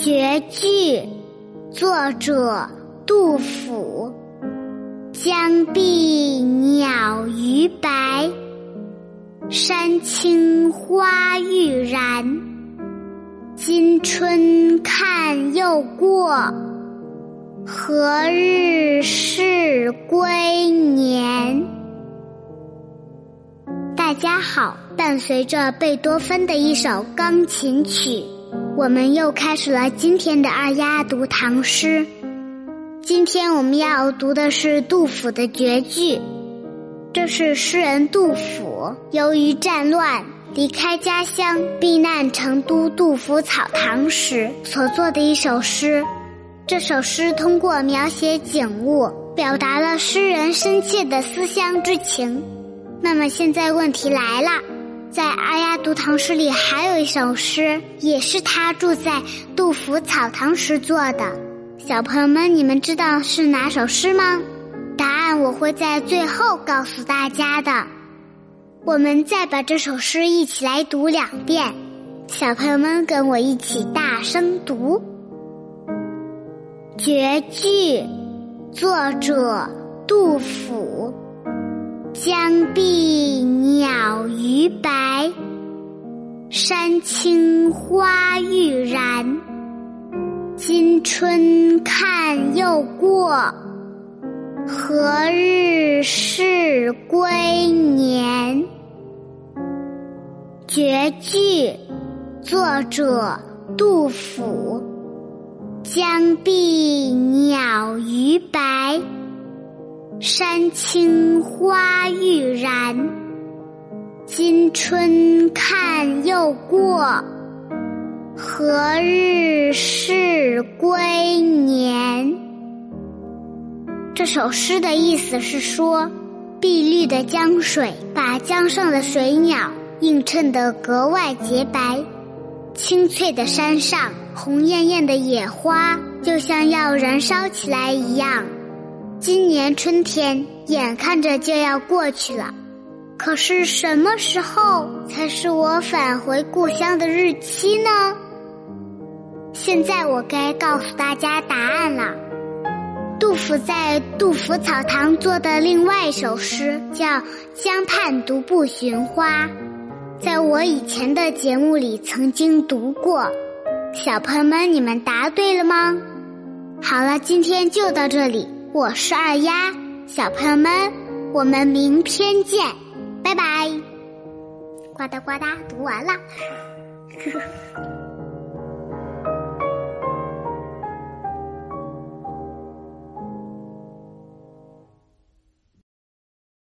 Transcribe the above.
绝句，作者杜甫。江碧鸟逾白，山青花欲燃。今春看又过，何日是归年？大家好，伴随着贝多芬的一首钢琴曲。我们又开始了今天的二丫读唐诗。今天我们要读的是杜甫的绝句。这是诗人杜甫由于战乱离开家乡，避难成都杜甫草堂时所作的一首诗。这首诗通过描写景物，表达了诗人深切的思乡之情。那么现在问题来了。在读唐诗里，还有一首诗，也是他住在杜甫草堂时做的。小朋友们，你们知道是哪首诗吗？答案我会在最后告诉大家的。我们再把这首诗一起来读两遍，小朋友们跟我一起大声读。绝句，作者杜甫。江碧鸟逾白，山青花欲燃。今春看又过，何日是归年？绝句，作者杜甫。江碧鸟逾白。山青花欲燃，今春看又过，何日是归年？这首诗的意思是说，碧绿的江水把江上的水鸟映衬得格外洁白，青翠的山上红艳艳的野花就像要燃烧起来一样。今年春天眼看着就要过去了，可是什么时候才是我返回故乡的日期呢？现在我该告诉大家答案了。杜甫在杜甫草堂做的另外一首诗叫《江畔独步寻花》，在我以前的节目里曾经读过。小朋友们，你们答对了吗？好了，今天就到这里。我是二丫，小朋友们，我们明天见，拜拜。呱嗒呱嗒，读完了。